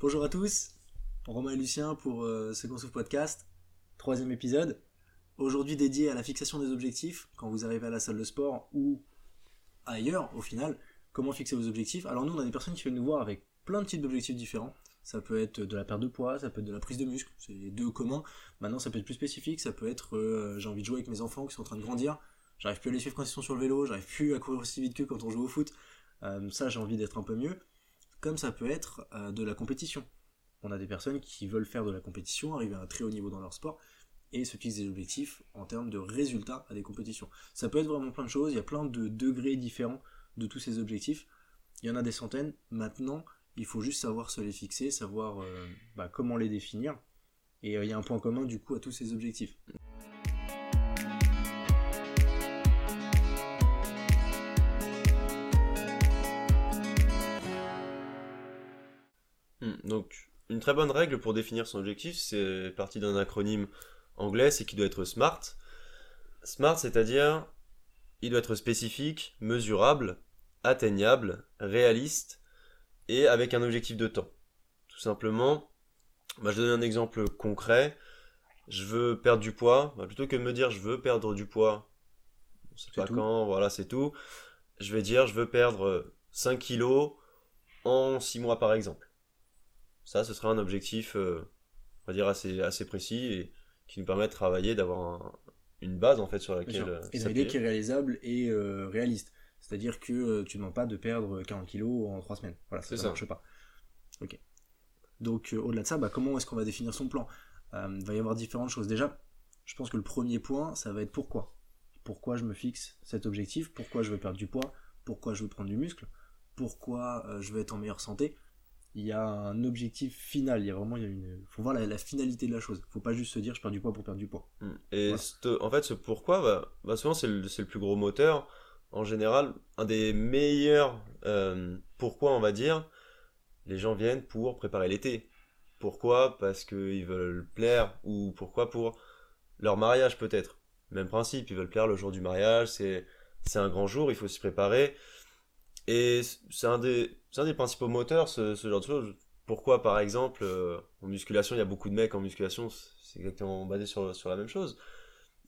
Bonjour à tous, Romain et Lucien pour euh, ce podcast, troisième épisode. Aujourd'hui dédié à la fixation des objectifs quand vous arrivez à la salle de sport ou ailleurs au final. Comment fixer vos objectifs Alors nous on a des personnes qui viennent nous voir avec plein de types d'objectifs différents. Ça peut être de la perte de poids, ça peut être de la prise de muscle, c'est les deux communs. Maintenant ça peut être plus spécifique, ça peut être euh, j'ai envie de jouer avec mes enfants qui sont en train de grandir, j'arrive plus à les suivre quand ils sont sur le vélo, j'arrive plus à courir aussi vite que quand on joue au foot. Euh, ça j'ai envie d'être un peu mieux. Comme ça peut être de la compétition on a des personnes qui veulent faire de la compétition, arriver à un très haut niveau dans leur sport, et se fixent des objectifs en termes de résultats à des compétitions. Ça peut être vraiment plein de choses, il y a plein de degrés différents de tous ces objectifs. Il y en a des centaines. Maintenant, il faut juste savoir se les fixer, savoir euh, bah, comment les définir. Et euh, il y a un point commun du coup à tous ces objectifs. Donc une très bonne règle pour définir son objectif, c'est parti d'un acronyme anglais, c'est qu'il doit être SMART. SMART, c'est-à-dire, il doit être spécifique, mesurable, atteignable, réaliste et avec un objectif de temps. Tout simplement, bah, je donne un exemple concret. Je veux perdre du poids. Bah, plutôt que de me dire je veux perdre du poids, on sait pas quand, voilà, c'est tout. Je vais dire je veux perdre 5 kilos en 6 mois par exemple. Ça, ce sera un objectif, euh, on va dire, assez, assez précis et qui nous permet de travailler, d'avoir une base en fait sur laquelle. Euh, et une idée qui est réalisable et euh, réaliste. C'est-à-dire que tu ne demandes pas de perdre 40 kilos en 3 semaines. Voilà, ça ne marche pas. Ok. Donc au-delà de ça, bah, comment est-ce qu'on va définir son plan? Il va y avoir différentes choses. Déjà, je pense que le premier point, ça va être pourquoi? Pourquoi je me fixe cet objectif? Pourquoi je veux perdre du poids? Pourquoi je veux prendre du muscle? Pourquoi je veux être en meilleure santé? Il y a un objectif final. Il y a vraiment, il y a une, faut voir la, finalité de la chose. Faut pas juste se dire je perds du poids pour perdre du poids. Mm. Et en fait, ce pourquoi, bah, bah souvent c'est le, le, plus gros moteur. En général, un des meilleurs euh, pourquoi, on va dire, les gens viennent pour préparer l'été. Pourquoi? Parce qu'ils veulent plaire ou pourquoi? Pour leur mariage peut-être. Même principe, ils veulent plaire le jour du mariage, c'est c'est un grand jour, il faut s'y préparer. Et c'est un des un des principaux moteurs, ce, genre de choses. Pourquoi, par exemple, euh, en musculation, il y a beaucoup de mecs en musculation, c'est exactement basé sur, sur la même chose.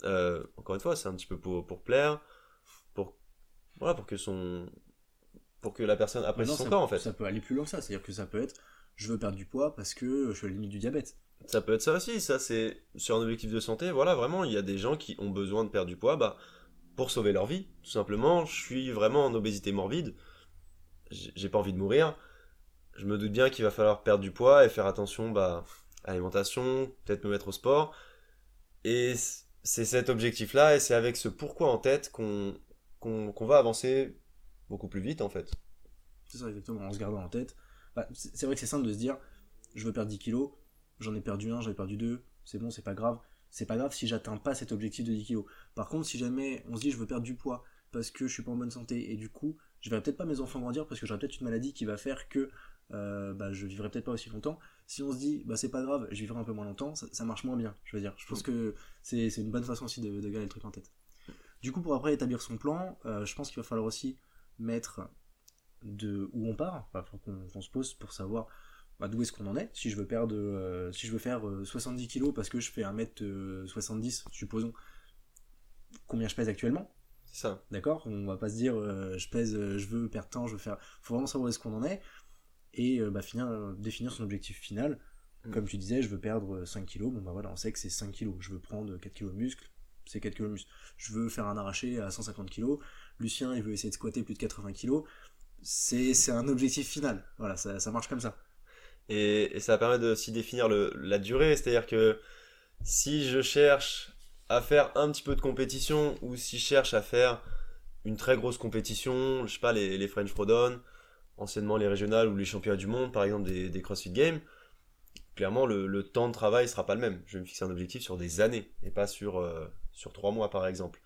Euh, encore une fois, c'est un petit peu pour, pour plaire, pour, voilà, pour que son, pour que la personne apprécie son corps, en fait. Ça peut aller plus loin que ça, c'est-à-dire que ça peut être, je veux perdre du poids parce que je suis à la limite du diabète. Ça peut être ça aussi, ça c'est sur un objectif de santé, voilà, vraiment, il y a des gens qui ont besoin de perdre du poids, bah, pour sauver leur vie, tout simplement, je suis vraiment en obésité morbide, j'ai pas envie de mourir, je me doute bien qu'il va falloir perdre du poids et faire attention bah, à l'alimentation, peut-être me mettre au sport. Et c'est cet objectif-là et c'est avec ce pourquoi en tête qu'on va avancer beaucoup plus vite en fait. C'est ça exactement, en se gardant en tête. Bah, c'est vrai que c'est simple de se dire, je veux perdre 10 kilos, j'en ai perdu un, j'en ai perdu deux, c'est bon, c'est pas grave. C'est pas grave si j'atteins pas cet objectif de 10 kilos. Par contre, si jamais on se dit je veux perdre du poids parce que je suis pas en bonne santé et du coup je verrai peut-être pas mes enfants grandir parce que j'aurai peut-être une maladie qui va faire que euh, bah, je vivrai peut-être pas aussi longtemps. Si on se dit, bah c'est pas grave, je vivrai un peu moins longtemps, ça, marche moins bien, je veux dire. Je pense que c'est une bonne façon aussi de, de garder le truc en tête. Du coup, pour après établir son plan, euh, je pense qu'il va falloir aussi mettre de où on part, enfin, qu'on se pose pour savoir bah, d'où est-ce qu'on en est. Si je veux perdre, euh, si je veux faire 70 kilos parce que je fais 1m70, supposons, combien je pèse actuellement ça. D'accord? On va pas se dire euh, je pèse, euh, je veux perdre temps, je veux faire. faut vraiment savoir où est-ce qu'on en est et euh, bah, finir, définir son objectif final. Mm. Comme tu disais, je veux perdre 5 kilos, bon bah voilà, on sait que c'est 5 kilos. Je veux prendre 4 kilos de muscle, c'est 4 kilos de muscle. Je veux faire un arraché à 150 kilos. Lucien, il veut essayer de squatter plus de 80 kilos. C'est un objectif final. Voilà, ça, ça marche comme ça. Et, et ça permet de aussi définir le, la durée, c'est-à-dire que si je cherche à faire un petit peu de compétition ou si je cherche à faire une très grosse compétition, je sais pas, les, French Frodon, anciennement les régionales ou les championnats du monde, par exemple des, CrossFit Games, clairement le, temps de travail sera pas le même. Je vais me fixer un objectif sur des années et pas sur, euh, sur trois mois par exemple.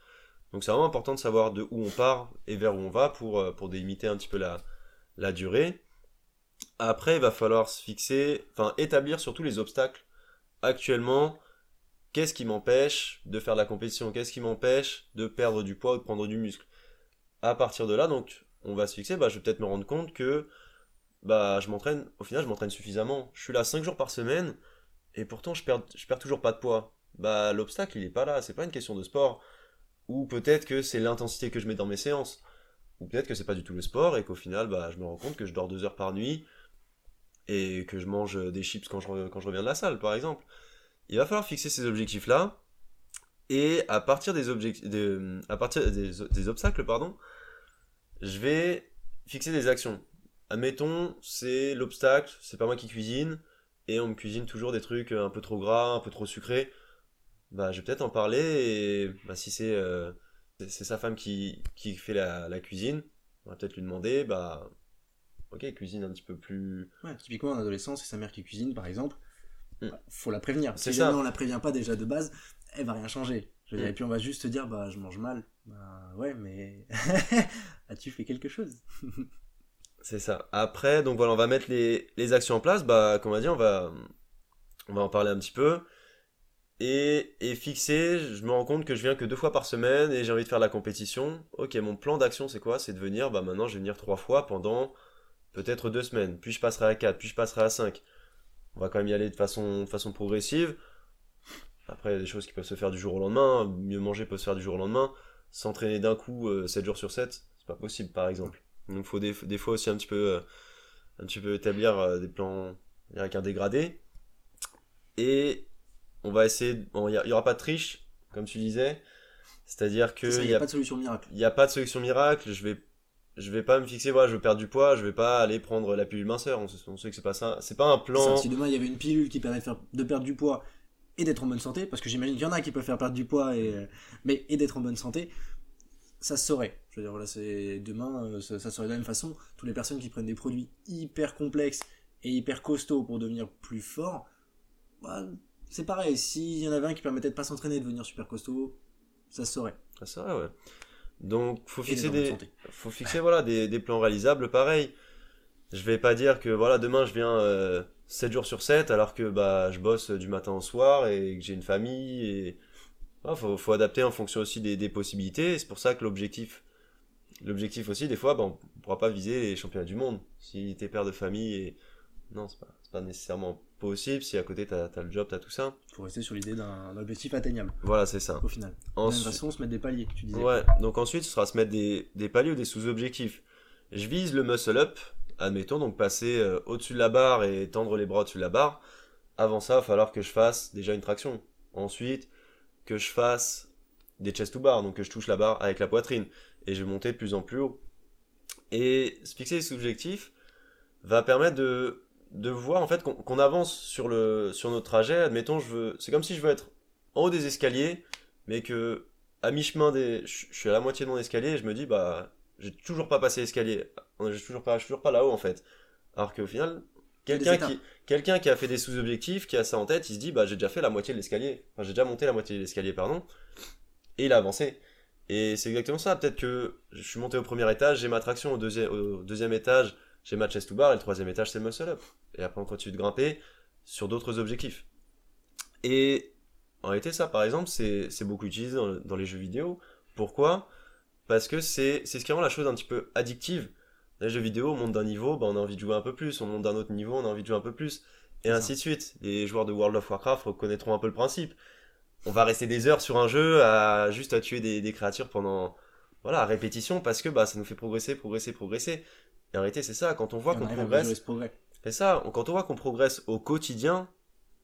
Donc c'est vraiment important de savoir de où on part et vers où on va pour, euh, délimiter un petit peu la, la durée. Après, il va falloir se fixer, enfin établir surtout les obstacles. Actuellement, Qu'est-ce qui m'empêche de faire de la compétition? Qu'est-ce qui m'empêche de perdre du poids ou de prendre du muscle? À partir de là, donc, on va se fixer, bah, je vais peut-être me rendre compte que bah, je m'entraîne, au final, je m'entraîne suffisamment. Je suis là 5 jours par semaine, et pourtant, je perds, je perds toujours pas de poids. Bah, l'obstacle, il est pas là, c'est pas une question de sport. Ou peut-être que c'est l'intensité que je mets dans mes séances. Ou peut-être que c'est pas du tout le sport, et qu'au final, bah, je me rends compte que je dors 2 heures par nuit, et que je mange des chips quand je reviens de la salle, par exemple. Il va falloir fixer ces objectifs-là, et à partir partir des, obstacles, pardon, je vais fixer des actions. Admettons, c'est l'obstacle, c'est pas moi qui cuisine, et on me cuisine toujours des trucs un peu trop gras, un peu trop sucrés. Bah, je vais peut-être en parler, et bah, si c'est euh, sa femme qui, qui fait la, cuisine, on va peut-être lui demander, bah, ok, cuisine un petit peu plus. Typiquement en adolescence, c'est sa mère qui cuisine, par exemple. Mm. bah, faut la prévenir. Si ça. jamais on la prévient pas déjà de base, elle va rien changer. Je veux dire, Mm. Et puis on va juste te dire, bah je mange mal. Bah ouais, mais as-tu fait quelque chose? C'est ça. Après, donc voilà, on va mettre les, les actions en place. Bah, comme on a dit, on va, on va en parler un petit peu. Et, et fixer, je me rends compte que je viens que deux fois par semaine et j'ai envie de faire la compétition. Ok, mon plan d'action, c'est quoi? C'est de venir, bah maintenant, je vais venir trois fois pendant peut-être deux semaines. Puis je passerai à quatre, puis je passerai à cinq. On va quand même y aller de façon, progressive. Après, il y a des choses qui peuvent se faire du jour au lendemain. Mieux manger peut se faire du jour au lendemain. S'entraîner d'un coup, euh, 7 jours sur 7, c'est pas possible, par exemple. Donc, il faut des, des fois aussi un petit peu, euh, un petit peu établir euh, des plans avec un dégradé. Et on va essayer. bon, Il n'y aura pas de triche, comme tu disais. C'est-à-dire que Il n'y a a, pas de solution miracle. il y a pas de solution miracle. Je vais, je vais pas me fixer, voilà, je veux perdre du poids, je vais pas aller prendre la pilule minceur. On sait, on sait que c'est pas ça. C'est pas un plan. Ça, si demain il y avait une pilule qui permet de, faire, de perdre du poids et d'être en bonne santé, parce que j'imagine qu'il y en a qui peuvent faire perdre du poids et, euh, mais, et d'être en bonne santé, ça se saurait. Je veux dire, voilà, c'est demain, euh, ça, ça serait de la même façon. Toutes les personnes qui prennent des produits hyper complexes et hyper costauds pour devenir plus forts, bah, c'est pareil. S'il y en avait un qui permettait de pas s'entraîner et de devenir super costaud, ça se saurait. Ah, c'est vrai, ouais. Donc, faut fixer des, santé. faut fixer voilà des, des plans réalisables. Pareil je vais pas dire que voilà demain je viens euh, 7 jours sur 7 alors que bah je bosse du matin au soir et que j'ai une famille et faut, faut adapter en fonction aussi des, des possibilités. C'est pour ça que l'objectif l'objectif aussi des fois bah, on pourra pas viser les championnats du monde. Si t'es père de famille et non c'est pas, c'est pas nécessairement possible si à côté t'as as le job t'as tout ça Faut rester sur l'idée d'un objectif atteignable, voilà c'est ça au final. De la même Ensuite- façon, se mettre des paliers, tu disais. Ouais, donc ensuite, ce sera se mettre des, des paliers ou des sous-objectifs. Je vise le muscle up, admettons, donc passer euh, au-dessus de la barre et tendre les bras au-dessus de la barre. Avant ça, il va falloir que je fasse déjà une traction. Ensuite, que je fasse des chest to bar, donc que je touche la barre avec la poitrine. Et je vais monter de plus en plus haut. Et se fixer des objectifs va permettre de, de voir en fait qu'on avance sur, le, sur notre trajet. Admettons, je veux, c'est comme si je veux être en haut des escaliers, mais que à mi-chemin des, je je suis à la moitié de mon escalier et je me dis bah j'ai toujours pas passé l'escalier, j'ai toujours pas, je suis toujours pas là-haut en fait. Alors qu'au final, quelqu'un qui, quelqu'un qui a fait des sous-objectifs, qui a ça en tête, il se dit bah j'ai déjà fait la moitié de l'escalier, enfin j'ai déjà monté la moitié de l'escalier pardon, et il a avancé. Et c'est exactement ça. Peut-être que je suis monté au premier étage, j'ai ma traction au deuxième, au deuxième étage, j'ai ma chest to bar et le troisième étage c'est le muscle up. Et après on continue de grimper sur d'autres objectifs. Et en réalité ça par exemple c'est c'est beaucoup utilisé dans, le- dans les jeux vidéo. Pourquoi? Parce que c'est c'est ce qui rend la chose un petit peu addictive. Dans les jeux vidéo, on monte d'un niveau, bah, on a envie de jouer un peu plus, on monte d'un autre niveau, on a envie de jouer un peu plus, et C'est ainsi de suite. Les joueurs de World of Warcraft reconnaîtront un peu le principe. On va rester des heures sur un jeu à juste à tuer des, des créatures pendant voilà répétition parce que bah ça nous fait progresser, progresser, progresser. Et en réalité c'est ça. Quand on voit qu'on progresse, c'est ça. Quand on voit qu'on progresse au quotidien,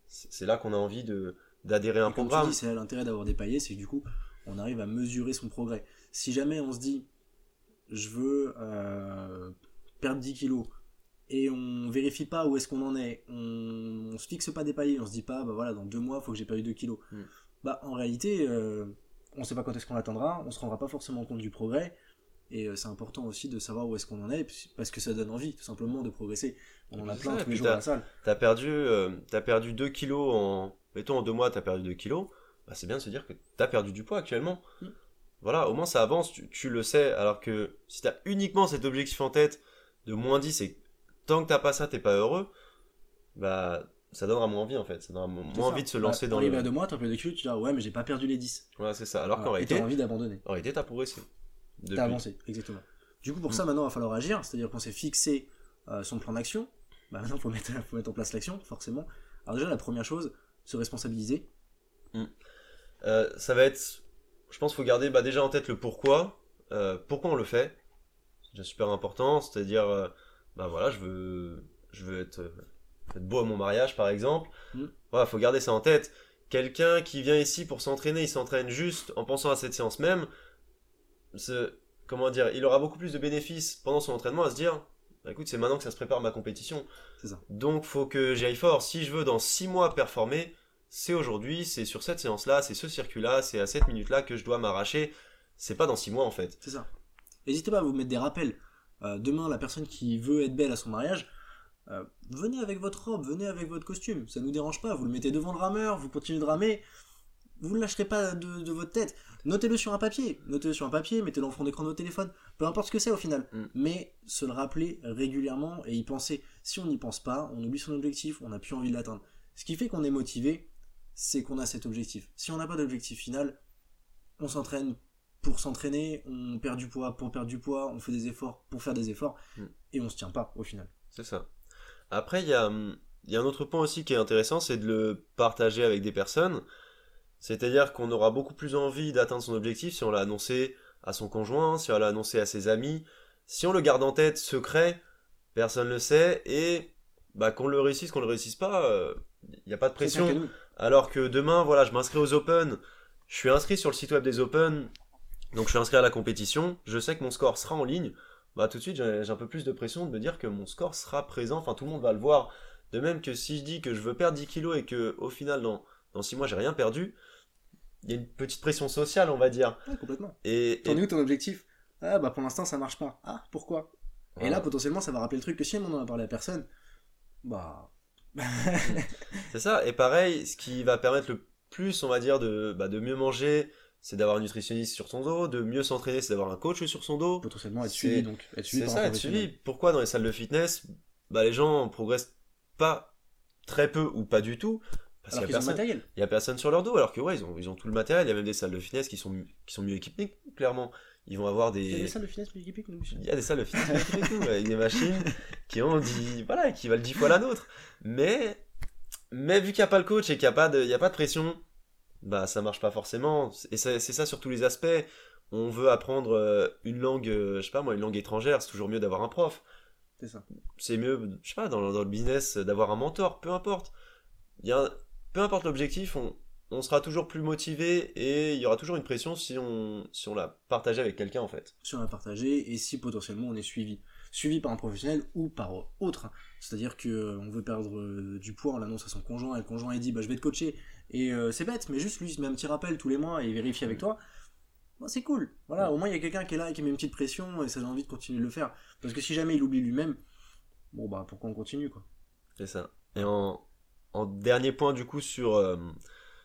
c'est là qu'on a envie de d'adhérer à un Et programme. c'est l'intérêt d'avoir des paliers, c'est que du coup, on arrive à mesurer son progrès. Si jamais on se dit, je veux euh, perdre 10 kilos, et on vérifie pas où est-ce qu'on en est, on, on se fixe pas des paliers, on se dit pas, bah voilà, dans deux mois, il faut que j'ai perdu 2 kilos. Mm. Bah en réalité, euh, on sait pas quand est-ce qu'on l'atteindra, on se rendra pas forcément compte du progrès, et euh, c'est important aussi de savoir où est-ce qu'on en est, parce que ça donne envie, tout simplement, de progresser. On en a plein ça, tous les jours à la salle. T'as perdu, euh, t'as perdu 2 kilos en. Mettons en 2 mois, t'as perdu 2 kilos. Bah, c'est bien de se dire que t'as perdu du poids actuellement. Mm. Voilà, au moins ça avance, tu, tu le sais. Alors que si t'as uniquement cet objectif en tête de moins 10 et tant que t'as pas ça, t'es pas heureux, bah ça donnera moins envie en fait. Ça donnera moins ça. envie de se Bah, lancer dans arrivé le. à deux mois, t'as perdu 2 kilos, tu dis, ah ouais, mais j'ai pas perdu les 10. Voilà, c'est ça. Alors qu'en. Et t'as réalité, envie d'abandonner. en réalité, t'as progressé. T'as avancé, exactement. Du coup, pour Mm. ça, maintenant, il va falloir agir. C'est-à-dire qu'on s'est fixé euh, son plan d'action, bah maintenant, il faut mettre, faut mettre en place l'action, forcément. Alors déjà, la première chose, se responsabiliser. Euh, ça va être. Je pense qu'il faut garder bah, déjà en tête le pourquoi. Euh, pourquoi on le fait. C'est déjà super important. C'est-à-dire, bah voilà, je veux, je veux être, être beau à mon mariage, par exemple. Mm. Voilà, faut garder ça en tête. Quelqu'un qui vient ici pour s'entraîner, il s'entraîne juste en pensant à cette séance même. Ce, comment dire, il aura beaucoup plus de bénéfices pendant son entraînement à se dire. Bah, écoute, c'est maintenant que ça se prépare ma compétition. Ça. Donc, faut que j'y aille fort. Si je veux dans 6 mois performer, c'est aujourd'hui, c'est sur cette séance-là, c'est ce circuit-là, c'est à cette minute-là que je dois m'arracher. C'est pas dans 6 mois en fait. C'est ça. N'hésitez pas à vous mettre des rappels. Euh, demain, la personne qui veut être belle à son mariage, euh, venez avec votre robe, venez avec votre costume. Ça nous dérange pas. Vous le mettez devant le rameur, vous continuez de ramer. Vous ne lâcherez pas de, de votre tête. Notez-le sur un papier. Notez-le sur un papier, mettez-le en fond d'écran de votre téléphone. Peu importe ce que c'est au final. Mm. Mais se le rappeler régulièrement et y penser. Si on n'y pense pas, on oublie son objectif, on n'a plus envie de l'atteindre. Ce qui fait qu'on est motivé, c'est qu'on a cet objectif. Si on n'a pas d'objectif final, on s'entraîne pour s'entraîner, on perd du poids pour perdre du poids, on fait des efforts pour faire des efforts, Mm. et on se tient pas au final. C'est ça. Après, il y a, hum, il y a un autre point aussi qui est intéressant, c'est de le partager avec des personnes. C'est-à-dire qu'on aura beaucoup plus envie d'atteindre son objectif si on l'a annoncé à son conjoint, si on l'a annoncé à ses amis. Si on le garde en tête secret, personne ne le sait, et bah, qu'on le réussisse, qu'on le réussisse pas, euh, il n'y a pas de pression. Alors que demain, voilà, je m'inscris aux Open, je suis inscrit sur le site web des Open, donc je suis inscrit à la compétition, je sais que mon score sera en ligne, bah tout de suite j'ai j'ai un peu plus de pression de me dire que mon score sera présent, enfin tout le monde va le voir. De même que si je dis que je veux perdre 10 kilos et que au final dans, dans 6 mois j'ai rien perdu, il y a une petite pression sociale on va dire. Ouais, complètement. Et, T'en et- es où ton objectif? Ah bah pour l'instant ça marche pas. Ah pourquoi? Et là potentiellement ça va rappeler le truc que si on en a parlé à personne, bah C'est ça, et pareil, ce qui va permettre le plus, on va dire, de, bah, de mieux manger, c'est d'avoir un nutritionniste sur son dos, de mieux s'entraîner, c'est d'avoir un coach sur son dos. potentiellement être suivi donc. Être suivi C'est ça, être suivi. Pourquoi dans les salles de fitness, bah, les gens progressent pas très peu ou pas du tout? Parce Alors qu'il y, a qu'ils ont le personne- matériel. il y a personne sur leur dos, alors que ouais, ils ont, ils ont tout le matériel. Il y a même des salles de fitness qui sont, qui sont mieux équipées, clairement. Ils vont avoir Il y a des. des salles de finesse plus équipées que nous. monsieur. Il y a des salles de fitness mieux équipées que nous, avec des machines qui ont dit, voilà, qui valent 10 fois la nôtre. Mais, mais vu qu'il n'y a pas le coach et qu'il n'y a, pas de- il y a pas de pression, bah ça marche pas forcément. Et c'est ça sur tous les aspects. On veut apprendre euh, une langue, euh, je sais pas moi, une langue étrangère, c'est toujours mieux d'avoir un prof. C'est ça. C'est mieux, je sais pas, dans, dans le business, d'avoir un mentor, peu importe. Il y a un- peu importe l'objectif, on, on sera toujours plus motivé et il y aura toujours une pression si on, si on l'a partagé avec quelqu'un en fait. Si on a partagé et si potentiellement on est suivi. Suivi par un professionnel ou par autre. C'est-à-dire que euh, on veut perdre euh, du poids, on l'annonce à son conjoint et le conjoint il dit bah je vais te coacher. Et euh, c'est bête, mais juste lui il se met un petit rappel tous les mois et il vérifie avec toi. Bah, c'est cool. Voilà, au moins il y a quelqu'un qui est là et qui met une petite pression et ça donne envie de continuer de le faire. Parce que si jamais il oublie lui-même, bon bah pourquoi on continue quoi? C'est ça. Et en, en dernier point du coup sur, euh,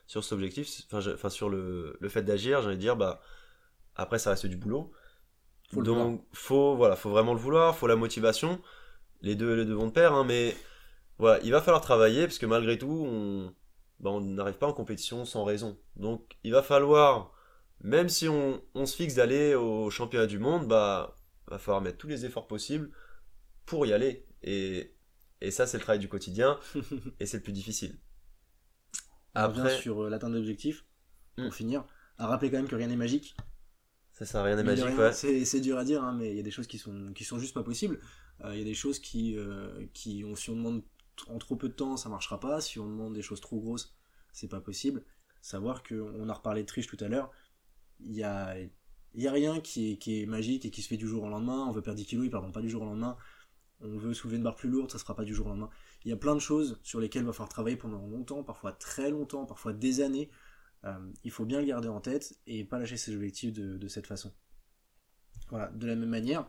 sur cet objectif, enfin, sur le, le fait d'agir, j'allais dire, bah après ça reste du boulot. Faut Donc faut voilà, faut vraiment le vouloir, faut la motivation. Les deux, les deux vont de pair, hein, mais voilà, il va falloir travailler parce que malgré tout, on bah, on n'arrive pas en compétition sans raison. Donc il va falloir, même si on, on se fixe d'aller au championnat du monde, bah va falloir mettre tous les efforts possibles pour y aller. Et, et ça, c'est le travail du quotidien et c'est le plus difficile. On revient Après, sur euh, l'atteinte d'objectifs, pour Mm. finir, à rappeler quand même que rien n'est magique. c'est ça, rien n'est magique, rien, ouais. C'est dur à dire, hein, mais il y a des choses qui sont, qui sont juste pas possibles. Euh, Il y a des choses qui, euh, qui si on demande en trop peu de temps, ça marchera pas. Si on demande des choses trop grosses, c'est pas possible. Savoir que, on a reparlé de triche tout à l'heure, il y a, y a rien qui est, qui est magique et qui se fait du jour au lendemain. On veut perdre 10 kilos, ils perdront pas du jour au lendemain. On veut soulever une barre plus lourde, ça se fera pas du jour au lendemain. Il y a plein de choses sur lesquelles il va falloir travailler pendant longtemps, parfois très longtemps, parfois des années. Euh, il faut bien le garder en tête et pas lâcher ses objectifs de, de cette façon. Voilà, de la même manière,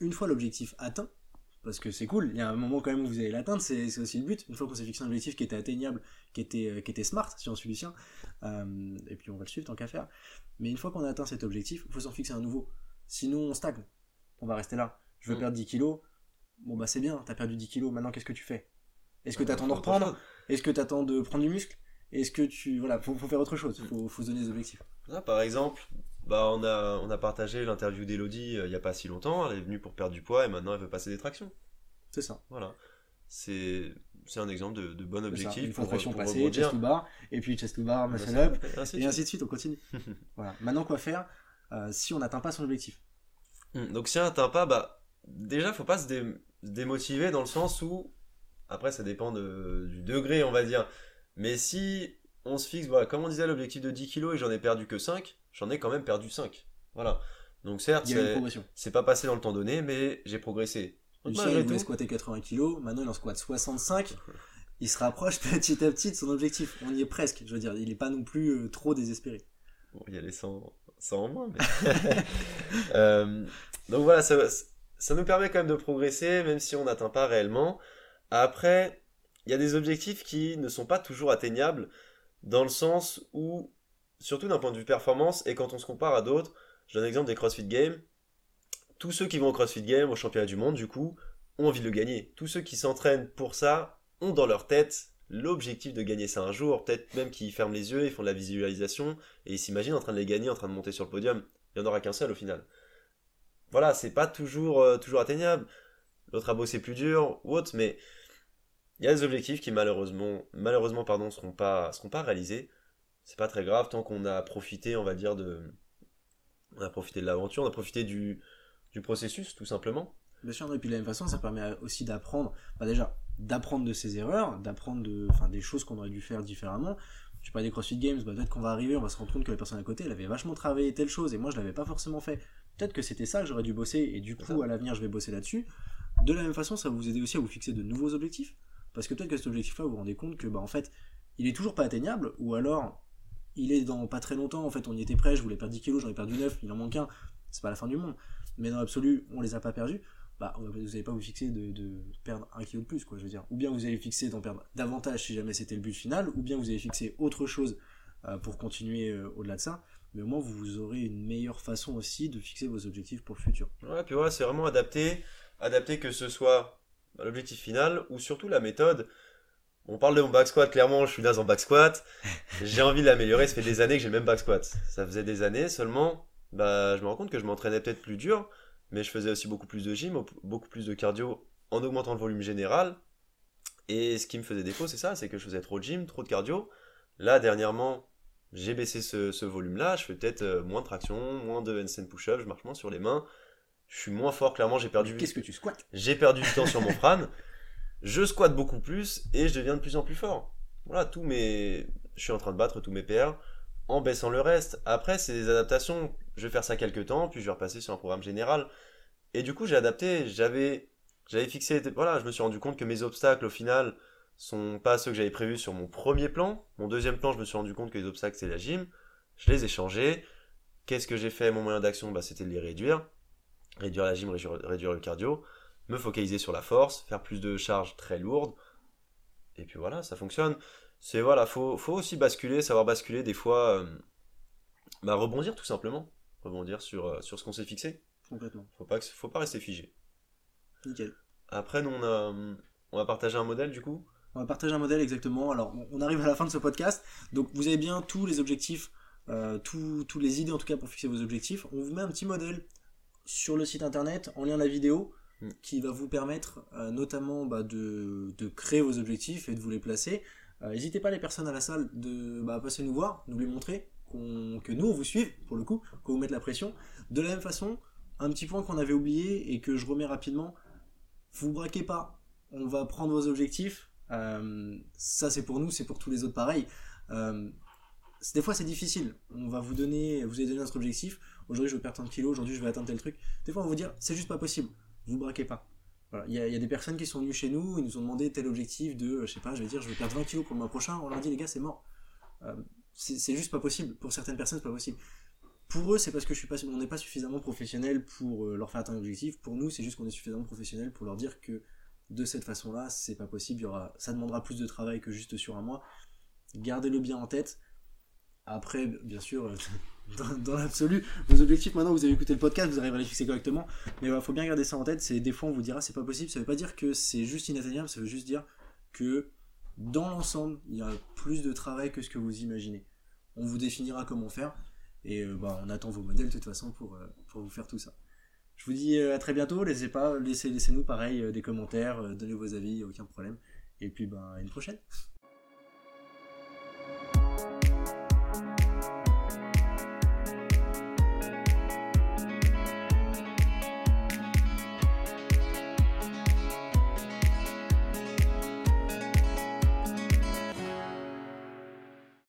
une fois l'objectif atteint, parce que c'est cool, il y a un moment quand même où vous allez l'atteindre, c'est c'est aussi le but. Une fois qu'on s'est fixé un objectif qui était atteignable, qui était, euh, qui était smart, si on suit Lucien, euh, et puis on va le suivre tant qu'à faire. Mais une fois qu'on a atteint cet objectif, il faut s'en fixer un nouveau. Sinon, on stagne. On va rester là. Je veux Mm. perdre 10 kilos. Bon, bah c'est bien, t'as perdu 10 kilos, maintenant qu'est-ce que tu fais? Est-ce que t'attends de reprendre? Est-ce que t'attends de prendre du muscle? Est-ce que tu. Voilà, faut, faut faire autre chose, faut, faut se donner des objectifs. Ah, par exemple, bah, on, a, on a partagé l'interview d'Elodie euh, il n'y a pas si longtemps. Elle est venue pour perdre du poids et maintenant elle veut passer des tractions. C'est ça. Voilà. C'est c'est un exemple de, de bon objectif. Une pour- traction pour passée, rebondir. chest to bar, et puis chest to bar, muscle Muscle up, ainsi et ainsi de suite, on continue. voilà. Maintenant, quoi faire euh, si on n'atteint pas son objectif? Hmm, Donc si on n'atteint pas, bah déjà faut pas se dé- se démotiver dans le sens où après ça dépend de- du degré on va dire. Mais si on se fixe, voilà, comme on disait l'objectif de 10 kilos et j'en ai perdu que 5, j'en ai quand même perdu 5. Voilà. Donc certes c'est- pas passé dans le temps donné mais j'ai progressé. Malgré il voulait squatter 80 kg, maintenant il en squatte 65. Il se rapproche petit à petit de son objectif. On y est presque. Je veux dire, il est pas non plus euh, trop désespéré. Bon, il y a les 100, 100 en moins. mais- Euh, donc voilà, ça, ça nous permet quand même de progresser, même si on n'atteint pas réellement. Après, il y a des objectifs qui ne sont pas toujours atteignables, dans le sens où, surtout d'un point de vue performance, et quand on se compare à d'autres, je donne l'exemple des CrossFit Games. Tous ceux qui vont au CrossFit Games, au championnat du monde, du coup, ont envie de le gagner. Tous ceux qui s'entraînent pour ça ont dans leur tête l'objectif de gagner ça un jour, peut-être même qu'ils ferment les yeux, ils font de la visualisation, et ils s'imaginent en train de les gagner, en train de monter sur le podium. Il n'y en aura qu'un seul au final. Voilà, c'est pas toujours, euh, toujours atteignable. L'autre a bossé plus dur ou autre, mais il y a des objectifs qui malheureusement, malheureusement pardon, seront pas, seront pas réalisés. C'est pas très grave tant qu'on a profité, on va dire, de, on a profité de l'aventure, on a profité du, du processus, tout simplement. Bien sûr, et puis de la même façon, ça permet aussi d'apprendre, bah déjà, d'apprendre de ses erreurs, d'apprendre de, enfin, des choses qu'on aurait dû faire différemment. Je parlais des CrossFit Games, bah, peut-être qu'on va arriver, on va se rendre compte que la personne à côté, elle avait vachement travaillé telle chose et moi je l'avais pas forcément fait. Peut-être que c'était ça que j'aurais dû bosser et du coup à l'avenir je vais bosser là-dessus. De la même façon, ça va vous aider aussi à vous fixer de nouveaux objectifs parce que peut-être que cet objectif-là, vous vous rendez compte que bah en fait, il est toujours pas atteignable ou alors il est dans pas très longtemps. En fait, on y était prêt, je voulais perdre 10 kilos, j'en ai perdu 9, il en manque un. C'est pas la fin du monde. Mais dans l'absolu, on les a pas perdus bah, vous n'allez pas vous fixer de, de perdre un kilo de plus, quoi, je veux dire. Ou bien vous allez fixer d'en perdre davantage si jamais c'était le but final, ou bien vous allez fixer autre chose euh, pour continuer euh, au-delà de ça. Mais au moins, vous aurez une meilleure façon aussi de fixer vos objectifs pour le futur. Ouais, puis voilà, c'est vraiment adapté, adapté que ce soit l'objectif final ou surtout la méthode. On parle de mon back squat, clairement, je suis naze en back squat. J'ai envie de l'améliorer, ça fait des années que j'ai le même back squat. Ça faisait des années seulement, bah, je me rends compte que je m'entraînais peut-être plus dur, mais je faisais aussi beaucoup plus de gym, beaucoup plus de cardio en augmentant le volume général. Et ce qui me faisait défaut, c'est ça, c'est que je faisais trop de gym, trop de cardio. Là, dernièrement, j'ai baissé ce, ce volume-là, je fais peut-être euh, moins de traction, moins de handstand push-up, je marche moins sur les mains. Je suis moins fort, clairement, j'ai perdu, Qu'est-ce que tu squattes? j'ai perdu du temps sur mon crâne. Je squatte beaucoup plus et je deviens de plus en plus fort. Voilà, tous mes, je suis en train de battre tous mes PR en baissant le reste. Après, c'est des adaptations. Je vais faire ça quelques temps, puis je vais repasser sur un programme général. Et du coup, j'ai adapté. J'avais, j'avais fixé. Voilà, je me suis rendu compte que mes obstacles, au final, sont pas ceux que j'avais prévus sur mon premier plan. Mon deuxième plan, je me suis rendu compte que les obstacles, c'est la gym. Je les ai changés. Qu'est-ce que j'ai fait? Mon moyen d'action, bah, c'était de les réduire. Réduire la gym, réduire, le cardio. Me focaliser sur la force, faire plus de charges très lourdes. Et puis voilà, ça fonctionne. C'est voilà, faut, faut aussi basculer, savoir basculer des fois. euh, bah, rebondir tout simplement. Rebondir sur, euh, sur ce qu'on s'est fixé. Complètement. Faut pas, que- faut pas rester figé. Nickel. Après, nous, on a, on va partager un modèle du coup. On va partager un modèle exactement. Alors, on- arrive à la fin de ce podcast. Donc, vous avez bien tous les objectifs, euh, tous, tous les idées en tout cas pour fixer vos objectifs. On vous met un petit modèle sur le site internet en lien à la vidéo Mm. qui va vous permettre euh, notamment bah, de, de créer vos objectifs et de vous les placer. Euh, N'hésitez pas les personnes à la salle de bah, passer nous voir, nous les montrer, que nous on vous suive pour le coup, qu'on vous mette la pression. De la même façon, un petit point qu'on avait oublié et que je remets rapidement, vous braquez pas. On va prendre vos objectifs. Euh, ça c'est pour nous, c'est pour tous les autres pareil. Euh, des fois c'est difficile. On va vous donner, vous allez donner notre objectif. Aujourd'hui je veux perdre tant de kilos, aujourd'hui je vais atteindre tel truc. Des fois on vous dire c'est juste pas possible. Vous braquez pas. Il y, a, des personnes qui sont venues chez nous, ils nous ont demandé tel objectif de, euh, je sais pas, je vais dire je veux perdre 20 kilos pour le mois prochain. On leur dit les gars c'est mort. C'est juste pas possible. Pour certaines personnes c'est pas possible. Pour eux c'est parce que je suis pas, on n'est pas suffisamment professionnel pour leur faire atteindre l'objectif. Pour nous c'est juste qu'on est suffisamment professionnel pour leur dire que de cette façon-là, c'est pas possible. Ça demandera plus de travail que juste sur un mois. Gardez-le bien en tête. Après, bien sûr, euh, dans, l'absolu, vos objectifs, maintenant vous avez écouté le podcast, vous arrivez à les fixer correctement. Mais il faut bien garder ça en tête. Des fois on vous dira c'est pas possible. Ça veut pas dire que c'est juste inatteignable. Ça veut juste dire que dans l'ensemble, il y a plus de travail que ce que vous imaginez. On vous définira comment faire. Et euh, bah, on attend vos modèles de toute façon pour, euh, pour vous faire tout ça. Je vous dis à très bientôt. Laissez pas, laissez, laissez-nous pareil des commentaires, donnez vos avis, aucun problème. Et puis ben à une prochaine.